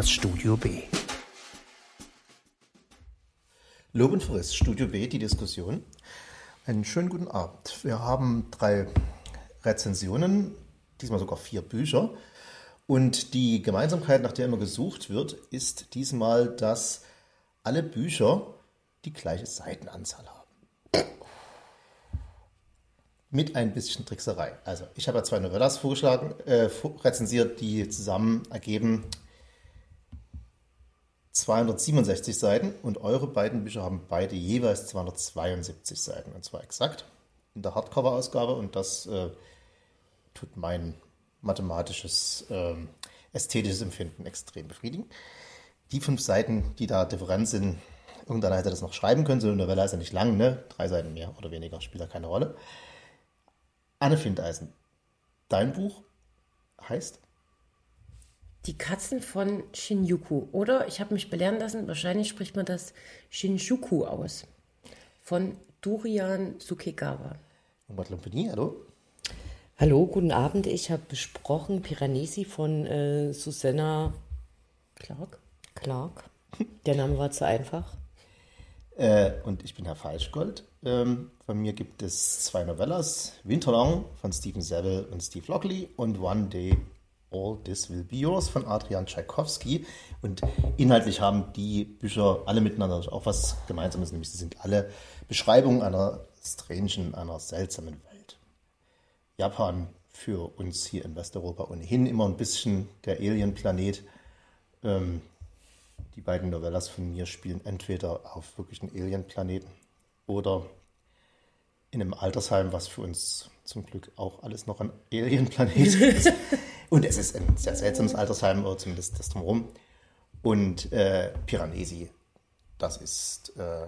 das Studio B. Lob und Friss, Studio B, die Diskussion. Einen schönen guten Abend. Wir haben drei Rezensionen, diesmal sogar vier Bücher. Und die Gemeinsamkeit, nach der immer gesucht wird, ist diesmal, dass alle Bücher die gleiche Seitenanzahl haben mit ein bisschen Trickserei. Also, ich habe ja zwei Novellas vorgeschlagen, äh, rezensiert, die zusammen ergeben 267 Seiten und eure beiden Bücher haben beide jeweils 272 Seiten und zwar exakt in der Hardcover-Ausgabe und das äh, tut mein mathematisches, äh, ästhetisches Empfinden extrem befriedigen. Die fünf Seiten, die da Differenz sind, irgendeiner hätte das noch schreiben können, so eine Novelle ist ja nicht lang, ne? Drei Seiten mehr oder weniger, spielt da keine Rolle. Anne Findeisen, dein Buch heißt? Die Katzen von Shinjuku. Oder ich habe mich belehren lassen, wahrscheinlich spricht man das Shinjuku aus. Von Durian Sukegawa. hallo. Hallo, guten Abend. Ich habe besprochen Piranesi von äh, Susanna Clark. Clark. Der Name war zu einfach. Äh, und ich bin Herr Falschgold. Ähm, von mir gibt es zwei Novellas: Winterlong von Stephen Seville und Steve Lockley und One Day All This Will Be Yours von Adrian Tchaikovsky. Und inhaltlich haben die Bücher alle miteinander auch was Gemeinsames, nämlich sie sind alle Beschreibungen einer strangen, einer seltsamen Welt. Japan für uns hier in Westeuropa ohnehin immer ein bisschen der Alien-Planet. Ähm, die beiden Novellas von mir spielen entweder auf wirklichen Alien-Planeten oder in einem Altersheim, was für uns zum Glück auch alles noch ein Alien-Planet. Und es ist ein sehr seltsames Altersheim, oder zumindest das drumherum. Und äh, Piranesi, das ist äh,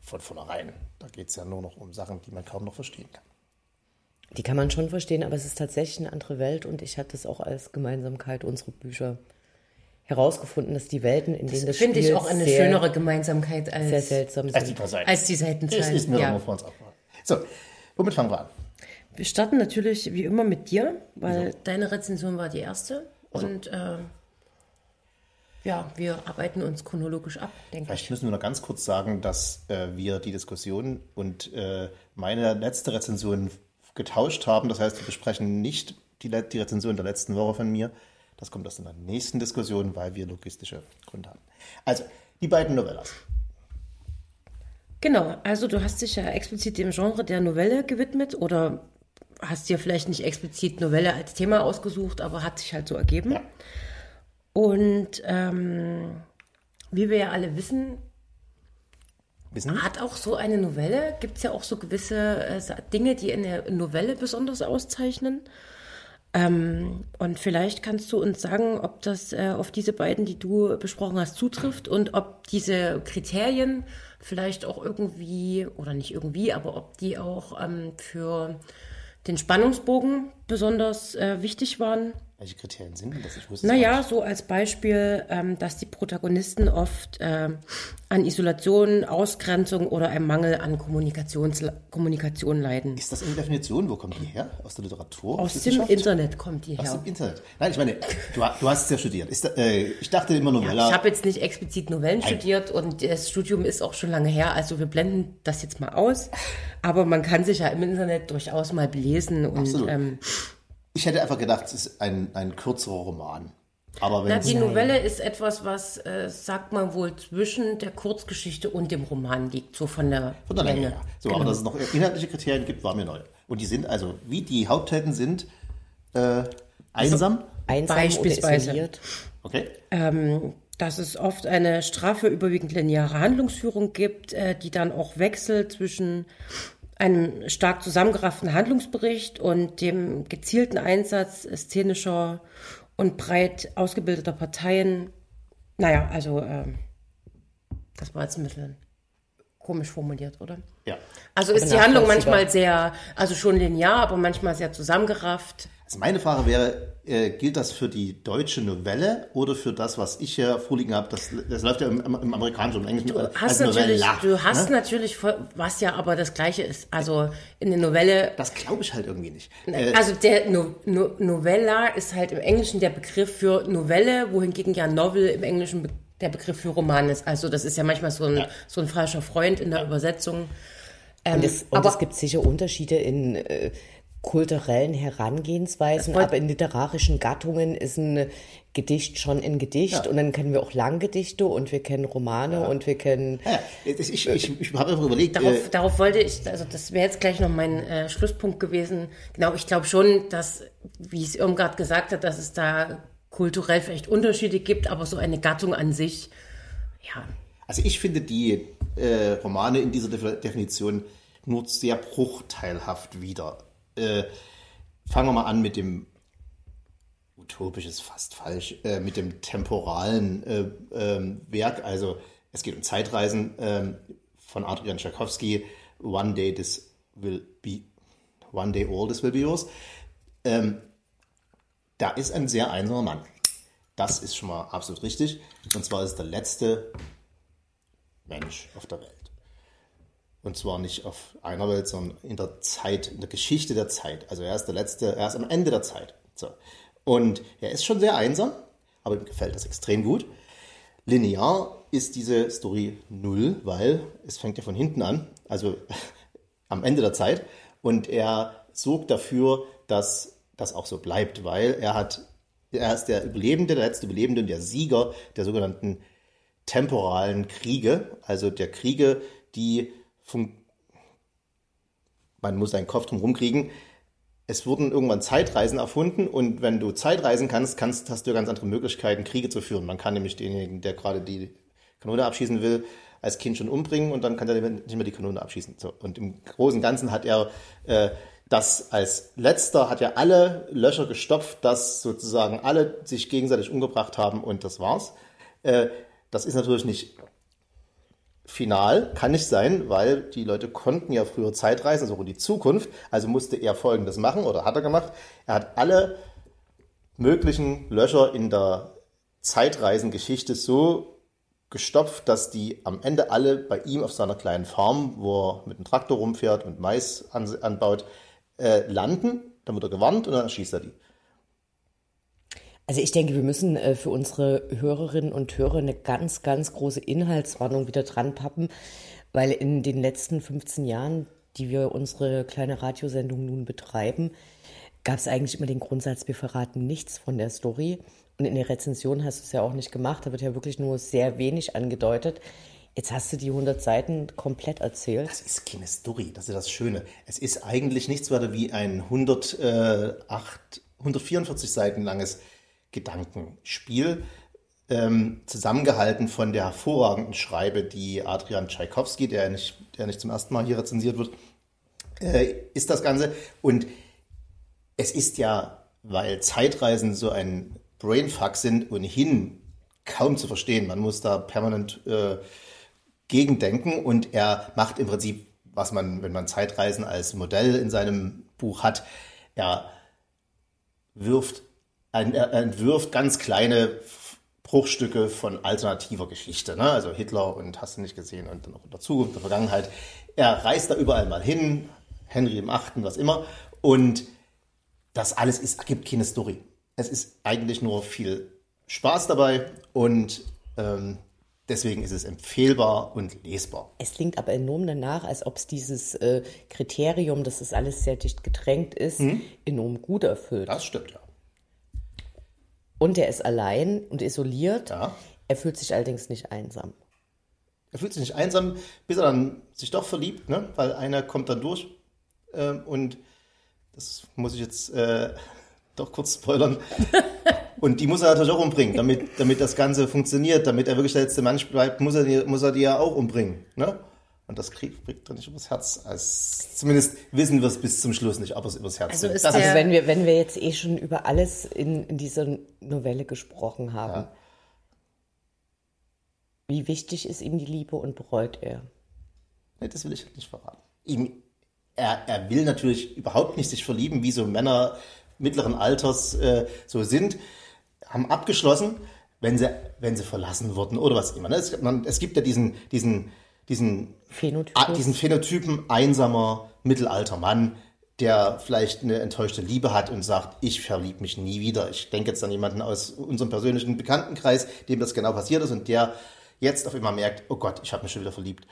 von vornherein. Da geht es ja nur noch um Sachen, die man kaum noch verstehen kann. Die kann man schon verstehen, aber es ist tatsächlich eine andere Welt und ich hatte es auch als Gemeinsamkeit unserer Bücher herausgefunden, dass die Welten, in denen das, das finde ich auch eine sehr, schönere Gemeinsamkeit als, sehr seltsam als die, als die Seitenzahl. Das ist mir ja. vor uns abgefallen. So, womit fangen wir an? Wir starten natürlich wie immer mit dir, weil Wieso? deine Rezension war die erste. Also. Und äh, ja, wir arbeiten uns chronologisch ab, denke Vielleicht ich. müssen wir noch ganz kurz sagen, dass äh, wir die Diskussion und äh, meine letzte Rezension getauscht haben. Das heißt, wir besprechen nicht die, die Rezension der letzten Woche von mir, das kommt aus einer nächsten Diskussion, weil wir logistische Gründe haben. Also, die beiden Novellas. Genau, also du hast dich ja explizit dem Genre der Novelle gewidmet oder hast dir vielleicht nicht explizit Novelle als Thema ausgesucht, aber hat sich halt so ergeben. Ja. Und ähm, wie wir ja alle wissen, wissen, hat auch so eine Novelle, gibt es ja auch so gewisse äh, Dinge, die eine Novelle besonders auszeichnen. Ähm, und vielleicht kannst du uns sagen, ob das äh, auf diese beiden, die du besprochen hast, zutrifft und ob diese Kriterien vielleicht auch irgendwie, oder nicht irgendwie, aber ob die auch ähm, für den Spannungsbogen besonders äh, wichtig waren. Welche Kriterien sind denn das? Ich wusste naja, so als Beispiel, ähm, dass die Protagonisten oft äh, an Isolation, Ausgrenzung oder einem Mangel an Kommunikations Kommunikation leiden. Ist das eine Definition? Wo kommt die her? Aus der Literatur? Aus dem Internet kommt die her. Aus dem Internet. Nein, ich meine, du, du hast es ja studiert. Ist, äh, ich dachte immer Novella. Ja, ich habe jetzt nicht explizit Novellen Nein. studiert und das Studium ist auch schon lange her. Also wir blenden das jetzt mal aus. Aber man kann sich ja im Internet durchaus mal belesen und Absolut. Ähm, ich hätte einfach gedacht, es ist ein, ein kürzerer Roman. Aber wenn Na, die Novelle ist etwas, was, äh, sagt man wohl, zwischen der Kurzgeschichte und dem Roman liegt, so von der, von der Länge. Länge. So, genau. aber dass es noch inhaltliche Kriterien gibt, war mir neu. Und die sind also, wie die Haupthelden sind, äh, einsam. einsam Beispielsweise. Oder okay. Ähm, dass es oft eine straffe, überwiegend lineare Handlungsführung gibt, äh, die dann auch wechselt zwischen einem stark zusammengerafften Handlungsbericht und dem gezielten Einsatz szenischer und breit ausgebildeter Parteien. Naja, also äh, das war jetzt ein bisschen komisch formuliert, oder? Ja. Also ist die Handlung manchmal sehr, also schon linear, aber manchmal sehr zusammengerafft. Also meine Frage wäre, äh, gilt das für die deutsche Novelle oder für das, was ich hier vorliegen habe? Das, das läuft ja im, im Amerikanischen und im Englischen Du hast natürlich, Novella, du hast ne? natürlich, was ja aber das Gleiche ist. Also in der Novelle, Das glaube ich halt irgendwie nicht. Äh, also der no, no, Novella ist halt im Englischen der Begriff für Novelle, wohingegen ja Novel im Englischen be der Begriff für Roman ist. Also das ist ja manchmal so ein, so ein falscher Freund in der Übersetzung. Ähm, Und, es, und aber es gibt sicher Unterschiede in äh, kulturellen Herangehensweisen, aber in literarischen Gattungen ist ein Gedicht schon ein Gedicht und dann kennen wir auch Langgedichte und wir kennen Romane und wir kennen ja, ich ich, ich, ich habe einfach überlegt, Darauf, äh, darauf wollte ich, also das wäre jetzt gleich noch mein äh, Schlusspunkt gewesen. Genau, ich glaube schon, dass, wie es Irmgard gesagt hat, dass es da kulturell vielleicht Unterschiede gibt, aber so eine Gattung an sich, ja, also ich finde die äh, Romane in dieser Def- Definition nur sehr bruchteilhaft wieder. Äh, fangen wir mal an mit dem utopisch ist fast falsch, äh, mit dem temporalen äh, ähm, Werk. Also es geht um Zeitreisen ähm, von Adrian Tchaikovsky. One day this will be, one day all this will be yours. Ähm, da ist ein sehr einsamer Mann. Das ist schon mal absolut richtig. Und zwar ist es der letzte Mensch auf der Welt. Und zwar nicht auf einer Welt, sondern in der Zeit, in der Geschichte der Zeit. Also er ist der letzte, er ist am Ende der Zeit. So. Und er ist schon sehr einsam, aber ihm gefällt das extrem gut. Linear ist diese Story null, weil es fängt ja von hinten an, also am Ende der Zeit. Und er sorgt dafür, dass das auch so bleibt, weil er hat, er ist der Überlebende, der letzte Überlebende und der Sieger der sogenannten temporalen Kriege, also der Kriege, die man muss seinen Kopf drum rumkriegen. Es wurden irgendwann Zeitreisen erfunden und wenn du Zeitreisen kannst, kannst hast du ganz andere Möglichkeiten, Kriege zu führen. Man kann nämlich denjenigen, der gerade die Kanone abschießen will, als Kind schon umbringen und dann kann er nicht mehr die Kanone abschießen. So. Und im Großen und Ganzen hat er äh, das als letzter, hat er alle Löcher gestopft, dass sozusagen alle sich gegenseitig umgebracht haben und das war's. Äh, das ist natürlich nicht final, kann nicht sein, weil die Leute konnten ja früher Zeitreisen, also auch in die Zukunft. Also musste er Folgendes machen oder hat er gemacht. Er hat alle möglichen Löcher in der Zeitreisengeschichte so gestopft, dass die am Ende alle bei ihm auf seiner kleinen Farm, wo er mit dem Traktor rumfährt und Mais an, anbaut, äh, landen. Dann wird er gewarnt und dann schießt er die. Also ich denke, wir müssen äh, für unsere Hörerinnen und Hörer eine ganz, ganz große Inhaltswarnung wieder dran pappen, weil in den letzten 15 Jahren, die wir unsere kleine Radiosendung nun betreiben, gab es eigentlich immer den Grundsatz, wir verraten nichts von der Story. Und in der Rezension hast du es ja auch nicht gemacht, da wird ja wirklich nur sehr wenig angedeutet. Jetzt hast du die 100 Seiten komplett erzählt. Das ist keine Story, das ist das Schöne. Es ist eigentlich nichts weiter wie ein 108, 144 Seiten langes Gedankenspiel, ähm, zusammengehalten von der hervorragenden Schreibe, die Adrian Tschaikowski, der nicht, der nicht zum ersten Mal hier rezensiert wird, äh, ist das Ganze. Und es ist ja, weil Zeitreisen so ein Brainfuck sind, ohnehin kaum zu verstehen. Man muss da permanent äh, gegendenken und er macht im Prinzip, was man, wenn man Zeitreisen als Modell in seinem Buch hat, er wirft, er entwirft ganz kleine Bruchstücke von alternativer Geschichte, ne? also Hitler und hast du nicht gesehen und dann auch in der Zukunft, der Vergangenheit. Er reist da überall mal hin, Henry im Achten, was immer und das alles ist, ergibt keine Story. Es ist eigentlich nur viel Spaß dabei und ähm, deswegen ist es empfehlbar und lesbar. Es klingt aber enorm danach, als ob es dieses äh, Kriterium, dass es alles sehr dicht gedrängt ist, enorm gut erfüllt. Das stimmt ja. Und er ist allein und isoliert. Ja. Er fühlt sich allerdings nicht einsam. Er fühlt sich nicht einsam, bis er dann sich doch verliebt, ne? weil einer kommt dann durch ähm, und das muss ich jetzt äh, doch kurz spoilern. Und die muss er natürlich auch umbringen, damit, damit das Ganze funktioniert, damit er wirklich der letzte Mensch bleibt, muss er die, muss er die ja auch umbringen. Ne? Und das kriegt, kriegt er nicht übers Herz. Also zumindest wissen wir es bis zum Schluss nicht, ob es übers Herz Also ist das der- Also wenn wir, wenn wir jetzt eh schon über alles in, in dieser Novelle gesprochen haben, wie wichtig ist ihm die Liebe und bereut er? Nee, das will ich nicht verraten. Ihm, er, er will natürlich überhaupt nicht sich verlieben, wie so Männer mittleren Alters äh, so sind, haben abgeschlossen, wenn sie, wenn sie verlassen wurden oder was immer. Ne? Es, man, es gibt ja diesen, diesen, diesen, Phänotypus. ah, diesen Phänotypen einsamer mittelalter Mann, der vielleicht eine enttäuschte Liebe hat und sagt, ich verliebe mich nie wieder. Ich denke jetzt an jemanden aus unserem persönlichen Bekanntenkreis, dem das genau passiert ist und der jetzt auf einmal merkt, oh Gott, ich habe mich schon wieder verliebt.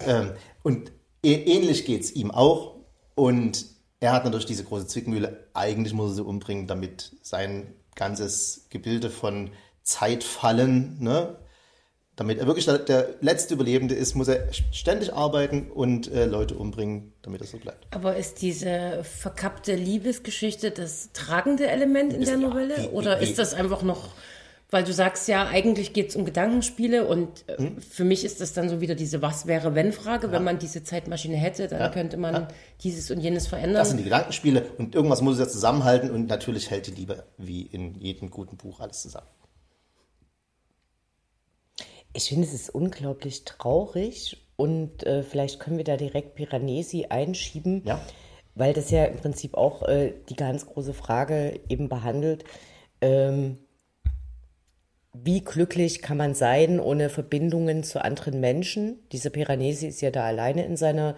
Ähm, und ähnlich geht's ihm auch. Und er hat natürlich diese große Zwickmühle. Eigentlich muss er sie umbringen, damit sein ganzes Gebilde von Zeitfallen, ne, damit er wirklich der, der letzte Überlebende ist, muss er ständig arbeiten und äh, Leute umbringen, damit es so bleibt. Aber ist diese verkappte Liebesgeschichte das tragende Element in der Ja, Novelle? wie- wie- Oder wie- ist das einfach noch, weil du sagst ja, eigentlich geht es um Gedankenspiele und äh, Hm? für mich ist das dann so wieder diese Was wäre wenn Frage. Wenn man diese Zeitmaschine hätte, dann könnte man dieses und jenes verändern. Das sind die Gedankenspiele und irgendwas muss es ja zusammenhalten und natürlich hält die Liebe wie in jedem guten Buch alles zusammen. Ich finde, es ist unglaublich traurig und äh, vielleicht können wir da direkt Piranesi einschieben, Ja. weil das ja im Prinzip auch äh, die ganz große Frage eben behandelt. Ähm, wie glücklich kann man sein ohne Verbindungen zu anderen Menschen? Dieser Piranesi ist ja da alleine in seiner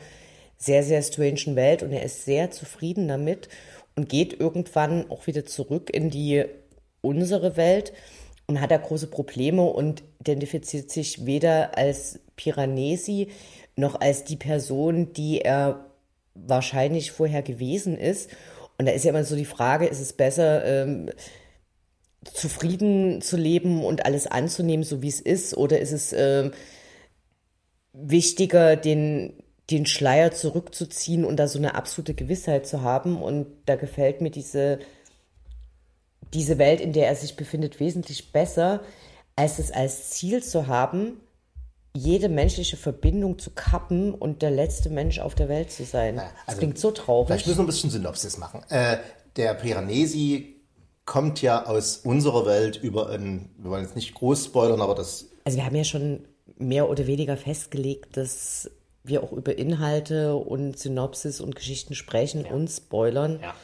sehr, sehr strangen Welt und er ist sehr zufrieden damit und geht irgendwann auch wieder zurück in die unsere Welt und hat da große Probleme und identifiziert sich weder als Piranesi noch als die Person, die er wahrscheinlich vorher gewesen ist. Und da ist ja immer so die Frage, ist es besser, ähm, zufrieden zu leben und alles anzunehmen, so wie es ist, oder ist es ähm, wichtiger, den, den Schleier zurückzuziehen und da so eine absolute Gewissheit zu haben? Und da gefällt mir diese, diese Welt, in der er sich befindet, wesentlich besser, als es als Ziel zu haben, jede menschliche Verbindung zu kappen und der letzte Mensch auf der Welt zu sein. das also klingt so traurig. Vielleicht müssen wir ein bisschen Synopsis machen. Äh, der Piranesi kommt ja aus unserer Welt über einen, wir wollen jetzt nicht groß spoilern, aber das Also wir haben ja schon mehr oder weniger festgelegt, dass wir auch über Inhalte und Synopsis und Geschichten sprechen und spoilern. Ja.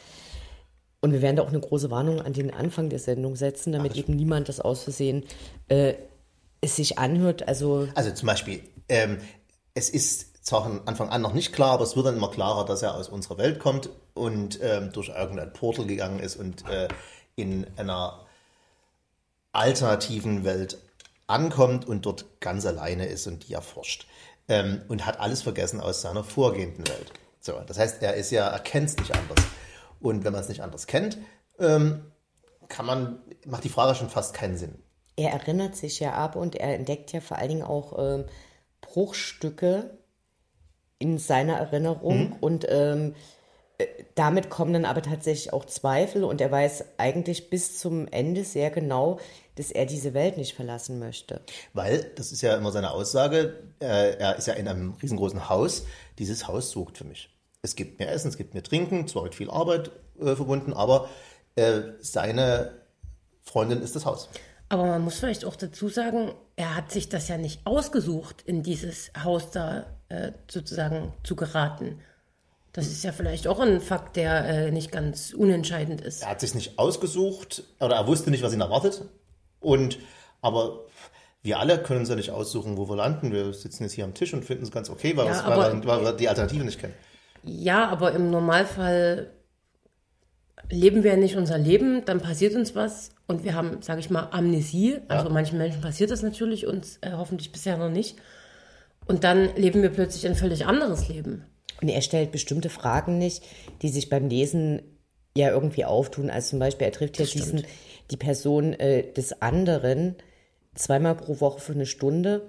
Und wir werden da auch eine große Warnung an den Anfang der Sendung setzen, damit eben niemand das aus Versehen äh, es sich anhört. Also Also zum Beispiel, ähm, es ist zwar von Anfang an noch nicht klar, aber es wird dann immer klarer, dass er aus unserer Welt kommt und ähm, durch irgendein Portal gegangen ist und äh, in einer alternativen Welt ankommt und dort ganz alleine ist und die erforscht. Ähm, und hat alles vergessen aus seiner vorgehenden Welt. So, das heißt, er ist ja, er kennt es nicht anders. Und wenn man es nicht anders kennt, ähm, kann man, macht die Frage schon fast keinen Sinn. er erinnert sich ja ab und er entdeckt ja vor allen Dingen auch ähm, Bruchstücke in seiner Erinnerung und ähm, äh, damit kommen dann aber tatsächlich auch Zweifel und er weiß eigentlich bis zum Ende sehr genau, dass er diese Welt nicht verlassen möchte. Weil, das ist ja immer seine Aussage, äh, er ist ja in einem riesengroßen Haus. Dieses Haus sucht für mich. Es gibt mir Essen, es gibt mir Trinken, zwar mit viel Arbeit äh, verbunden, aber äh, seine Freundin ist das Haus. Aber man muss vielleicht auch dazu sagen, er hat sich das ja nicht ausgesucht, in dieses Haus da äh, sozusagen zu geraten. Das ist ja vielleicht auch ein Fakt, der äh, nicht ganz unentscheidend ist. Er hat sich nicht ausgesucht oder er wusste nicht, was ihn erwartet. Und aber wir alle können uns ja nicht aussuchen, wo wir landen. Wir sitzen jetzt hier am Tisch und finden es ganz okay, weil, Ja, wir's- weil, wir, weil wir die Alternative nicht kennen. Ja, aber im Normalfall leben wir ja nicht unser Leben, dann passiert uns was und wir haben, sage ich mal, Amnesie. Also manchen Menschen passiert das natürlich, uns äh, hoffentlich bisher noch nicht. Und dann leben wir plötzlich ein völlig anderes Leben. Und er stellt bestimmte Fragen nicht, die sich beim Lesen ja irgendwie auftun. Also zum Beispiel, er trifft ja diesen, die Person äh, des anderen zweimal pro Woche für eine Stunde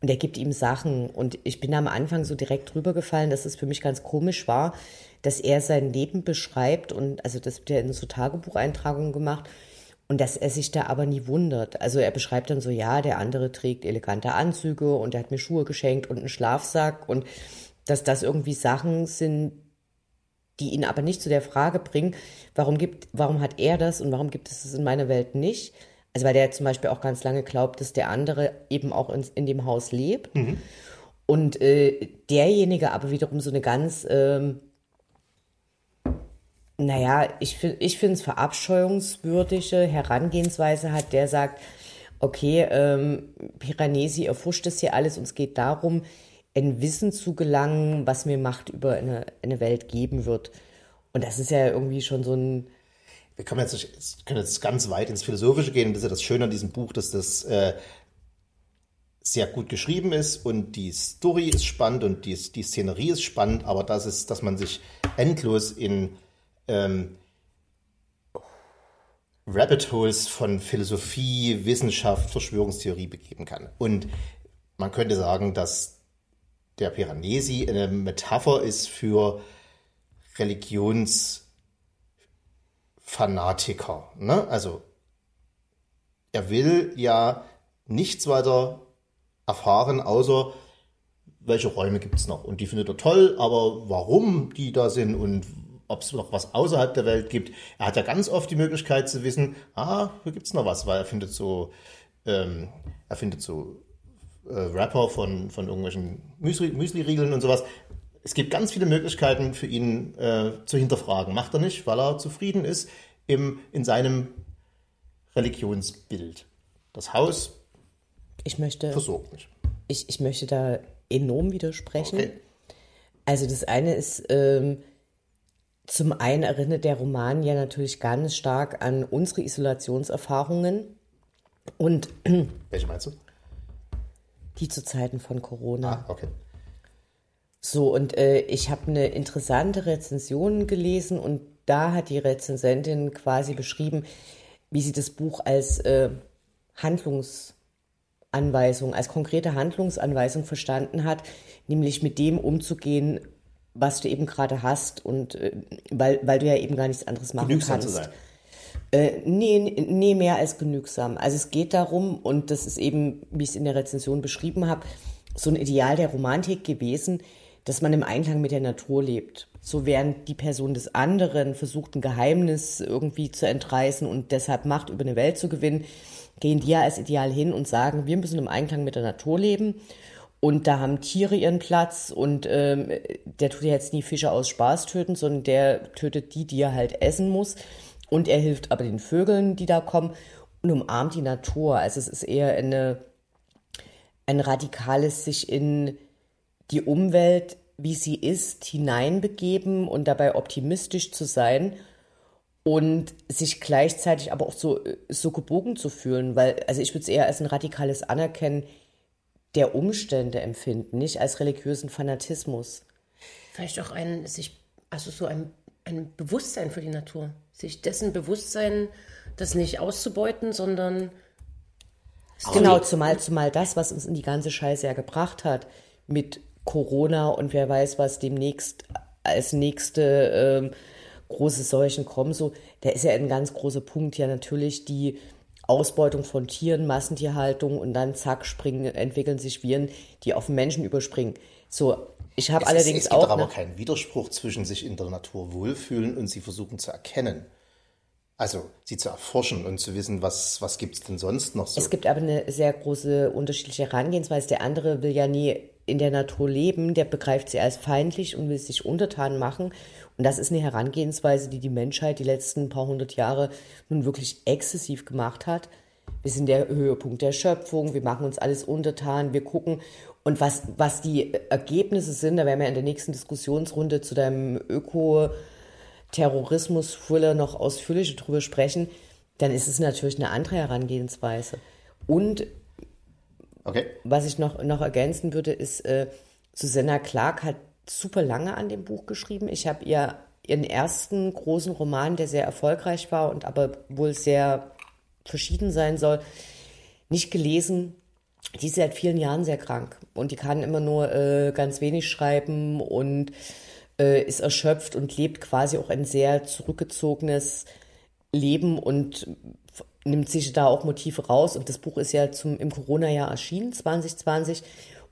und er gibt ihm Sachen. Und ich bin am Anfang so direkt drüber gefallen, dass es für mich ganz komisch war, dass er sein Leben beschreibt und also das wird ja in so Tagebucheintragungen gemacht und dass er sich da aber nie wundert. Also er beschreibt dann so, ja, der andere trägt elegante Anzüge und er hat mir Schuhe geschenkt und einen Schlafsack und dass das irgendwie Sachen sind, die ihn aber nicht zu der Frage bringen, warum gibt, warum hat er das und warum gibt es das in meiner Welt nicht? Also weil der zum Beispiel auch ganz lange glaubt, dass der andere eben auch in, in dem Haus lebt. Und äh, derjenige aber wiederum so eine ganz, ähm, naja, ich, ich finde es verabscheuungswürdige Herangehensweise hat, der sagt, okay, ähm, Piranesi erfuscht das hier alles und es geht darum, ein Wissen zu gelangen, was mir Macht über eine, eine Welt geben wird. Und das ist ja irgendwie schon so ein. Wir können jetzt, können jetzt ganz weit ins Philosophische gehen. Das ist ja das Schöne an diesem Buch, dass das äh, sehr gut geschrieben ist und die Story ist spannend und die, die Szenerie ist spannend, aber das ist, dass man sich endlos in ähm, Rabbit Holes von Philosophie, Wissenschaft, Verschwörungstheorie begeben kann. Und man könnte sagen, dass der Piranesi eine Metapher ist für Religionsfanatiker. Ne? Also er will ja nichts weiter erfahren, außer welche Räume gibt es noch. Und die findet er toll, aber warum die da sind und ob es noch was außerhalb der Welt gibt. Er hat ja ganz oft die Möglichkeit zu wissen, ah, hier gibt es noch was, weil er findet so, ähm, er findet so äh, Rapper von, von irgendwelchen Müsli, Müsli-Riegeln und sowas. Es gibt ganz viele Möglichkeiten für ihn äh, zu hinterfragen. Macht er nicht, weil er zufrieden ist im, in seinem Religionsbild. Das Haus ich möchte, versorgt nicht. Ich, ich möchte da enorm widersprechen. Okay. Also das eine ist, ähm, zum einen erinnert der Roman ja natürlich ganz stark an unsere Isolationserfahrungen. Und welche meinst du? Die zu Zeiten von Corona. Ah, okay. So, und äh, ich habe eine interessante Rezension gelesen und da hat die Rezensentin quasi beschrieben, wie sie das Buch als äh, Handlungsanweisung, als konkrete Handlungsanweisung verstanden hat, nämlich mit dem umzugehen, was du eben gerade hast und äh, weil, weil du ja eben gar nichts anderes machen Genügsam kannst. Zu sein. Äh, nee, nee, mehr als genügsam. Also es geht darum, und das ist eben, wie ich es in der Rezension beschrieben habe, so ein Ideal der Romantik gewesen, dass man im Einklang mit der Natur lebt. So während die Person des anderen versucht, ein Geheimnis irgendwie zu entreißen und deshalb Macht über eine Welt zu gewinnen, gehen die ja als Ideal hin und sagen, wir müssen im Einklang mit der Natur leben und da haben Tiere ihren Platz und ähm, der tut ja jetzt nie Fische aus Spaß töten, sondern der tötet die, die er halt essen muss. Und er hilft aber den Vögeln, die da kommen und umarmt die Natur. Also es ist eher eine, ein radikales sich in die Umwelt, wie sie ist, hineinbegeben und dabei optimistisch zu sein und sich gleichzeitig aber auch so, so gebogen zu fühlen, weil, also ich würde es eher als ein radikales Anerkennen der Umstände empfinden, nicht als religiösen Fanatismus. Vielleicht auch ein, sich, also so ein, ein Bewusstsein für die Natur. Sich dessen Bewusstsein, das nicht auszubeuten, sondern. Genau, zumal, zumal das, was uns in die ganze Scheiße ja gebracht hat, mit Corona und wer weiß, was demnächst als nächste ähm, große Seuchen kommen, so, da ist ja ein ganz großer Punkt ja natürlich die Ausbeutung von Tieren, Massentierhaltung und dann zack, springen, entwickeln sich Viren, die auf Menschen überspringen. So, ich habe allerdings es gibt auch. aber keinen Widerspruch zwischen sich in der Natur wohlfühlen und sie versuchen zu erkennen. Also sie zu erforschen und zu wissen, was, was gibt es denn sonst noch so. Es gibt aber eine sehr große unterschiedliche Herangehensweise. Der andere will ja nie in der Natur leben, der begreift sie als feindlich und will sich untertan machen. Und das ist eine Herangehensweise, die die Menschheit die letzten paar hundert Jahre nun wirklich exzessiv gemacht hat. Wir sind der Höhepunkt der Schöpfung, wir machen uns alles untertan, wir gucken. Und was, was die Ergebnisse sind, da werden wir in der nächsten Diskussionsrunde zu deinem Öko-Terrorismus-Thriller noch ausführlicher drüber sprechen, dann ist es natürlich eine andere Herangehensweise. Und okay. was ich noch, noch ergänzen würde, ist, äh, Susanna Clark hat super lange an dem Buch geschrieben. Ich habe ihr ihren ersten großen Roman, der sehr erfolgreich war und aber wohl sehr verschieden sein soll, nicht gelesen. Die ist seit vielen Jahren sehr krank und die kann immer nur äh, ganz wenig schreiben und äh, ist erschöpft und lebt quasi auch ein sehr zurückgezogenes Leben und nimmt sich da auch Motive raus. Und das Buch ist ja zum, im Corona-Jahr erschienen, 2020.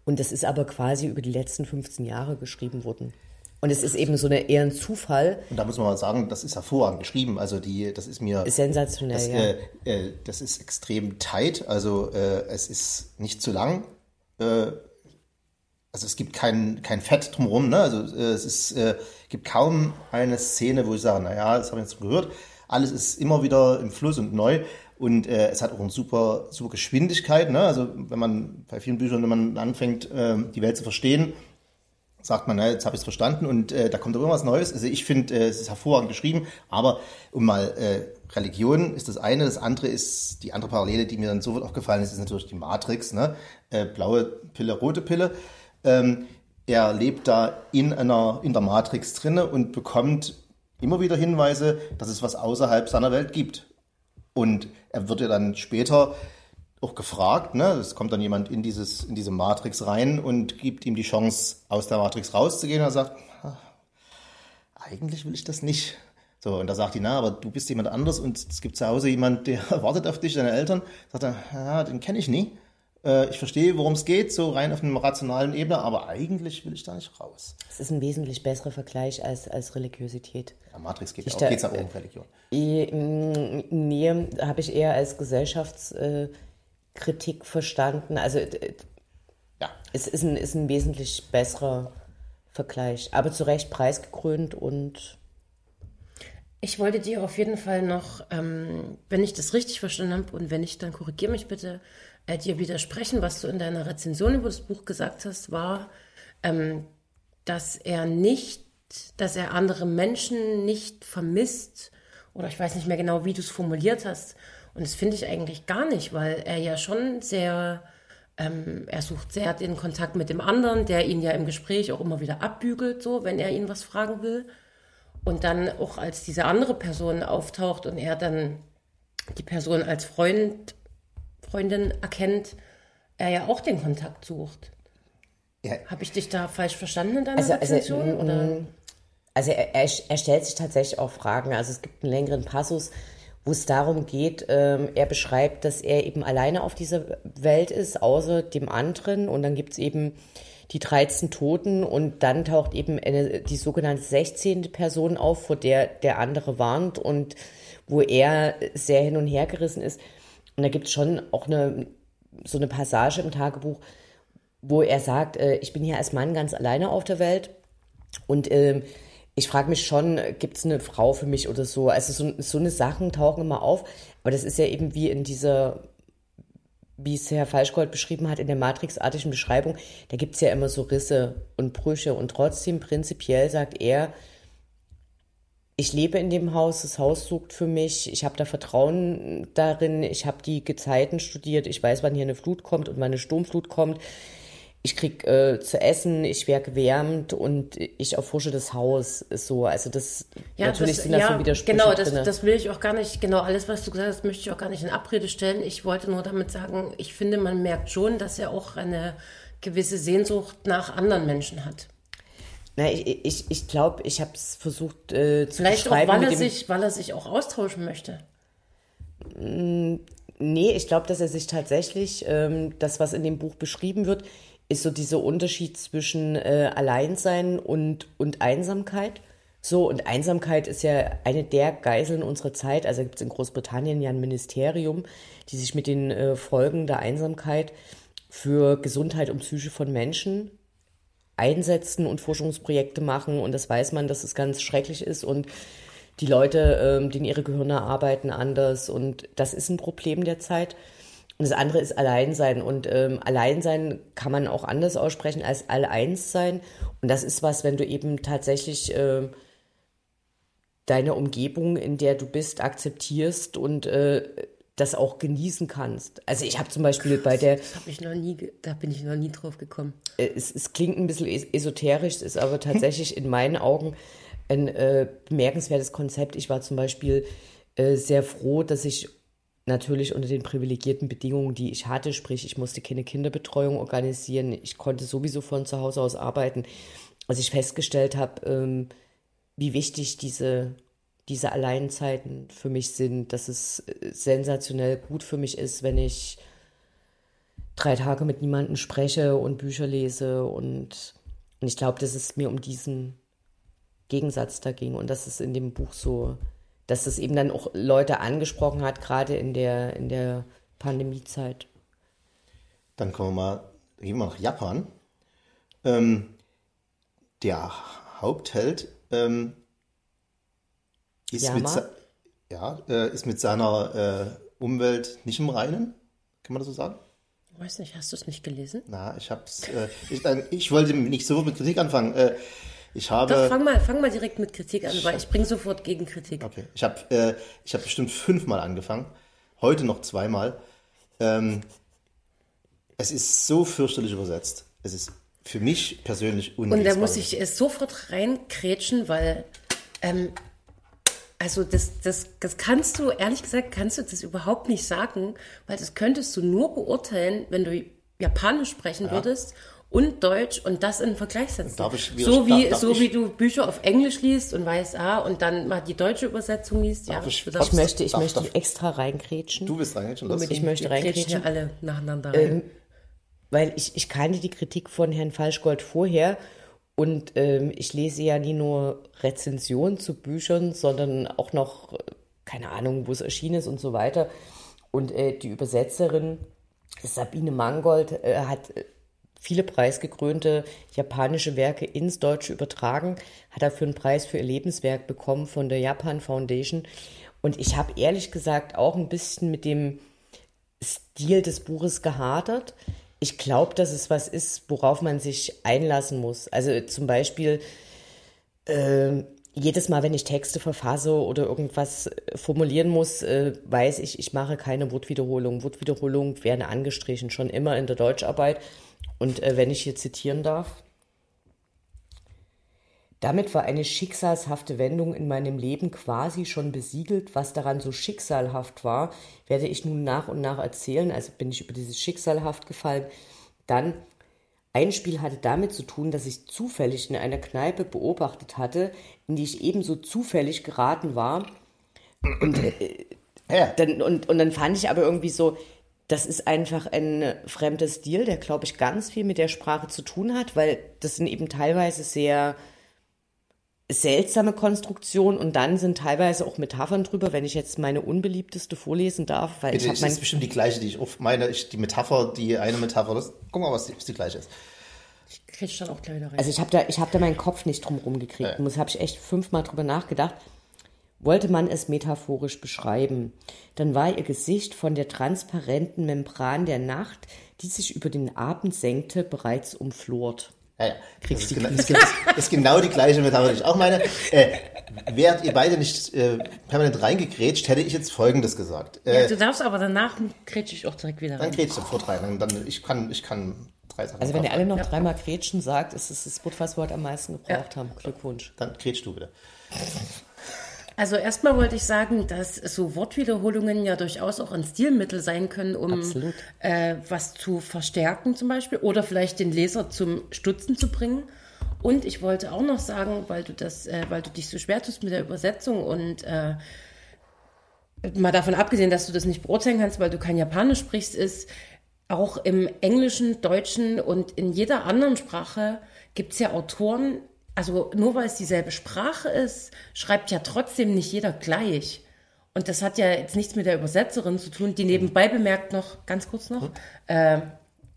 Und das ist aber quasi über die letzten 15 Jahre geschrieben worden. Und es ist eben so eine, eher ein Zufall. Und da muss man mal sagen, das ist hervorragend geschrieben. Also die, das ist mir sensationell. Das, ja. äh, äh, das ist extrem tight. Also äh, es ist nicht zu lang. Äh, also es gibt kein, kein Fett drumherum, ne? Also äh, es ist, äh, gibt kaum eine Szene, wo ich sage, naja, das habe ich jetzt gehört. Alles ist immer wieder im Fluss und neu. Und äh, es hat auch eine super, super Geschwindigkeit. Ne? Also wenn man bei vielen Büchern, wenn man anfängt, äh, die Welt zu verstehen, sagt man, na, jetzt habe ich es verstanden und äh, da kommt auch irgendwas Neues. Also ich finde, äh, es ist hervorragend geschrieben, aber um mal äh, Religion ist das eine, das andere ist die andere Parallele, die mir dann sofort aufgefallen ist, ist natürlich die Matrix, ne? Äh, blaue Pille, rote Pille. Ähm, er lebt da in einer in der Matrix drinne und bekommt immer wieder Hinweise, dass es was außerhalb seiner Welt gibt. Und er wird ja dann später auch gefragt, ne? Es kommt dann jemand in dieses, in diese Matrix rein und gibt ihm die Chance, aus der Matrix rauszugehen. Er sagt, ah, eigentlich will ich das nicht. So, und da sagt die, na, aber du bist jemand anders und es gibt zu Hause jemand, der wartet auf dich, deine Eltern. Sagt er, ja, den kenne ich nie. Äh, ich verstehe, worum es geht, so rein auf einer rationalen Ebene, aber eigentlich will ich da nicht raus. Es ist ein wesentlich besserer Vergleich als, als Religiosität. Ja, Matrix geht es ja auch um Religion. Äh, nee, habe ich eher als Gesellschaftskritik äh, verstanden. Also ja. es ist ein, ist ein wesentlich besserer Vergleich, aber zu Recht preisgekrönt und ich wollte dir auf jeden Fall noch, ähm, wenn ich das richtig verstanden habe und wenn nicht, dann korrigiere mich bitte, äh, dir widersprechen. Was du in deiner Rezension über das Buch gesagt hast, war, ähm, dass er nicht, dass er andere Menschen nicht vermisst oder ich weiß nicht mehr genau, wie du es formuliert hast. Und das finde ich eigentlich gar nicht, weil er ja schon sehr, ähm, er sucht sehr den Kontakt mit dem anderen, der ihn ja im Gespräch auch immer wieder abbügelt, so, wenn er ihn was fragen will. Und dann auch als diese andere Person auftaucht und er dann die Person als Freund Freundin erkennt, er ja auch den Kontakt sucht. Ja. Habe ich dich da falsch verstanden in deiner also, also Rezension? Also, oder? also er, er, er, stellt sich tatsächlich auch Fragen. Also es gibt einen längeren Passus, wo es darum geht, ähm, er beschreibt, dass er eben alleine auf dieser Welt ist, außer dem anderen. Und dann gibt es eben die 13 Toten und dann taucht eben eine, die sogenannte 16. Person auf, vor der der andere warnt und wo er sehr hin und her gerissen ist. Und da gibt es schon auch eine, so eine Passage im Tagebuch, wo er sagt, äh, ich bin hier als Mann ganz alleine auf der Welt. Und äh, ich frage mich schon, gibt es eine Frau für mich oder so? Also so, so eine Sachen tauchen immer auf, aber das ist ja eben wie in dieser, wie es Herr Falschgold beschrieben hat, in der matrixartigen Beschreibung, da gibt es ja immer so Risse und Brüche. Und trotzdem prinzipiell sagt er, ich lebe in dem Haus, das Haus sucht für mich, ich habe da Vertrauen darin, ich habe die Gezeiten studiert, ich weiß, wann hier eine Flut kommt und wann eine Sturmflut kommt. Ich krieg äh, zu essen, ich werde gewärmt und ich erforsche das Haus so. Also das ja, natürlich das, sind das ja, so Widersprüche. Genau, das, das will ich auch gar nicht, genau alles, was du gesagt hast, möchte ich auch gar nicht in Abrede stellen. Ich wollte nur damit sagen, ich finde, man merkt schon, dass er auch eine gewisse Sehnsucht nach anderen Menschen hat. Na, ich ich, ich glaube, ich habe es versucht äh, zu Vielleicht beschreiben. Auch, weil, er sich, weil er sich auch austauschen möchte. Mm, nee, ich glaube, dass er sich tatsächlich, ähm, das, was in dem Buch beschrieben wird, ist so dieser Unterschied zwischen äh, Alleinsein und, und Einsamkeit. So, und Einsamkeit ist ja eine der Geiseln unserer Zeit. Also gibt es in Großbritannien ja ein Ministerium, die sich mit den äh, Folgen der Einsamkeit für Gesundheit und Psyche von Menschen einsetzen und Forschungsprojekte machen. Und das weiß man, dass es ganz schrecklich ist. Und die Leute, ähm, denen ihre Gehirne arbeiten anders. Und das ist ein Problem der Zeit. Und das andere ist Alleinsein. Und ähm, Alleinsein kann man auch anders aussprechen als All-Eins sein. Und das ist was, wenn du eben tatsächlich äh, deine Umgebung, in der du bist, akzeptierst und äh, das auch genießen kannst. Also ich habe zum Beispiel bei der... Das habe ich noch nie, da bin ich noch nie drauf gekommen. Äh, es, es klingt ein bisschen esoterisch, ist aber tatsächlich in meinen Augen ein äh, bemerkenswertes Konzept. Ich war zum Beispiel äh, sehr froh, dass ich natürlich unter den privilegierten Bedingungen, die ich hatte, sprich ich musste keine Kinderbetreuung organisieren, ich konnte sowieso von zu Hause aus arbeiten, als ich festgestellt habe, ähm, wie wichtig diese diese Alleinzeiten für mich sind, dass es äh, sensationell gut für mich ist, wenn ich drei Tage mit niemandem spreche und Bücher lese und, und ich glaube, dass es mir um diesen Gegensatz da ging und dass es in dem Buch so, dass es eben dann auch Leute angesprochen hat, gerade in der, in der Pandemiezeit. Dann kommen wir mal, gehen wir nach Japan. ähm, der Hauptheld ähm, ist, mit, ja, äh, ist mit seiner äh, Umwelt nicht im Reinen. Kann man das so sagen? Weiß nicht, hast du es nicht gelesen? Na, ich hab's. Äh, ich, ich wollte nicht so mit Kritik anfangen. Äh, ich habe. Doch, fang mal, fang mal direkt mit Kritik an, weil ich bringe sofort Gegenkritik. Okay, ich habe äh, ich hab bestimmt fünfmal angefangen. Heute noch zweimal. Ähm, es ist so fürchterlich übersetzt. Es ist für mich persönlich Und da muss ich äh, sofort reinkrätschen, weil, ähm, also das, das, das kannst du, ehrlich gesagt, kannst du das überhaupt nicht sagen, weil das könntest du nur beurteilen, wenn du Japanisch sprechen würdest und Deutsch und das in den Vergleich setzen. Darf so wie, darf- darf so ich- wie du Bücher auf Englisch liest und weißt, ah, und dann mal die deutsche Übersetzung liest. Ja, Darf ich- darf Ich möchte, ich Darf- möchte darf- extra reingrätschen. Du bist eigentlich schon los. Ich möchte reingrätschen. ja alle nacheinander rein. weil ich, ich kannte die Kritik von Herrn Falschgold vorher und ähm, ich lese ja nie nur Rezensionen zu Büchern, sondern auch noch, äh, keine Ahnung, wo es erschienen ist und so weiter. Und äh, die Übersetzerin Sabine Mangold äh, hat äh, viele preisgekrönte japanische Werke ins Deutsche übertragen, hat dafür einen Preis für ihr Lebenswerk bekommen von der Japan Foundation. Und ich habe ehrlich gesagt auch ein bisschen mit dem Stil des Buches gehadert. Ich glaube, dass es was ist, worauf man sich einlassen muss. Also zum Beispiel äh, jedes Mal, wenn ich Texte verfasse oder irgendwas äh, formulieren muss, äh, weiß ich, ich mache keine Wortwiederholung. Wortwiederholung werden angestrichen, schon immer in der Deutscharbeit. Und äh, wenn ich hier zitieren darf. Damit war eine schicksalshafte Wendung in meinem Leben quasi schon besiegelt. Was daran so schicksalhaft war, werde ich nun nach und nach erzählen. Also bin ich über dieses schicksalhaft gefallen. Dann ein Spiel hatte damit zu tun, dass ich zufällig in einer Kneipe beobachtet hatte, in die ich ebenso zufällig geraten war. Und, äh, Ja. dann, und, und dann fand ich aber irgendwie so, das ist einfach ein fremder Stil, der, glaube ich, ganz viel mit der Sprache zu tun hat, weil das sind eben teilweise sehr seltsame Konstruktionen und dann sind teilweise auch Metaphern drüber, wenn ich jetzt meine unbeliebteste vorlesen darf, weil Bitte, ich habe das ist bestimmt die gleiche, die ich oft meine. Ich, die Metapher, die eine Metapher, das, guck mal, was die, was die gleiche ist. Ich krätsch dann auch gleich rein. Also ich habe da, ich habe da meinen Kopf nicht drum rumgekriegt. Das habe ich echt fünfmal drüber nachgedacht. Wollte man es metaphorisch beschreiben, dann war ihr Gesicht von der transparenten Membran der Nacht, die sich über den Abend senkte, bereits umflort. Ja, ja. Das ist, genau, ist, ist, genau die gleiche Metapher, die ich auch meine. Äh, wärt ihr beide nicht äh, permanent reingegrätscht, hätte ich jetzt Folgendes gesagt. Äh, ja, du darfst aber danach krätsch ich auch direkt wieder dann rein. grätsch sofort rein. Dann, dann, ich, kann, ich kann drei Sachen Also wenn ihr alle noch dreimal Gretchen sagt, ist es das Wort, was wir heute am meisten gebraucht haben. Glückwunsch. Dann grätsch du wieder. Also erstmal wollte ich sagen, dass so Wortwiederholungen ja durchaus auch ein Stilmittel sein können, um äh, was zu verstärken zum Beispiel oder vielleicht den Leser zum Stutzen zu bringen. Und ich wollte auch noch sagen, weil du das, äh, weil du dich so schwer tust mit der Übersetzung und äh, mal davon abgesehen, dass du das nicht beurteilen kannst, weil du kein Japanisch sprichst, ist auch im Englischen, Deutschen und in jeder anderen Sprache gibt es ja Autoren, also nur weil es dieselbe Sprache ist, schreibt ja trotzdem nicht jeder gleich. Und das hat ja jetzt nichts mit der Übersetzerin zu tun, die nebenbei bemerkt noch, ganz kurz noch, äh,